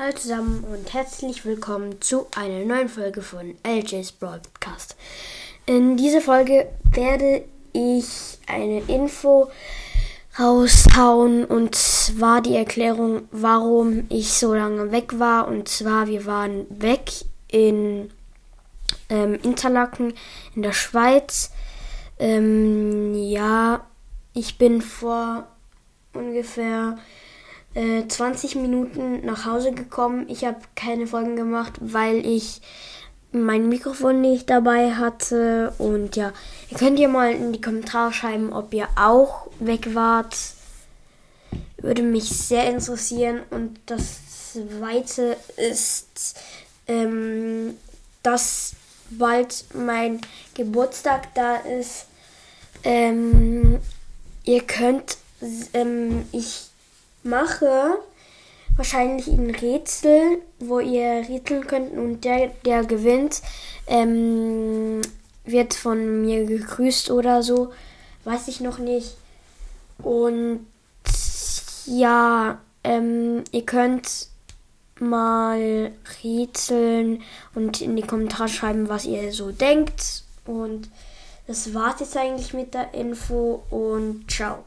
Hallo zusammen und herzlich willkommen zu einer neuen Folge von LJ's Broadcast. In dieser Folge werde ich eine Info raushauen und zwar die Erklärung, warum ich so lange weg war. Und zwar, wir waren weg in ähm, Interlaken in der Schweiz. Ähm, ja, ich bin vor ungefähr äh, 20 Minuten nach Hause gekommen. Ich habe keine Folgen gemacht, weil ich mein Mikrofon nicht dabei hatte. Und ja, ihr könnt ja mal in die Kommentare schreiben, ob ihr auch weg wart. Würde mich sehr interessieren. Und das zweite ist, ähm, dass bald mein Geburtstag da ist. Ähm, ihr könnt, ähm, ich mache wahrscheinlich ein Rätsel, wo ihr rätseln könnt und der, der gewinnt, ähm, wird von mir gegrüßt oder so. Weiß ich noch nicht. Und ja, ähm, ihr könnt mal rätseln und in die Kommentare schreiben, was ihr so denkt. Und das war's jetzt eigentlich mit der Info und ciao.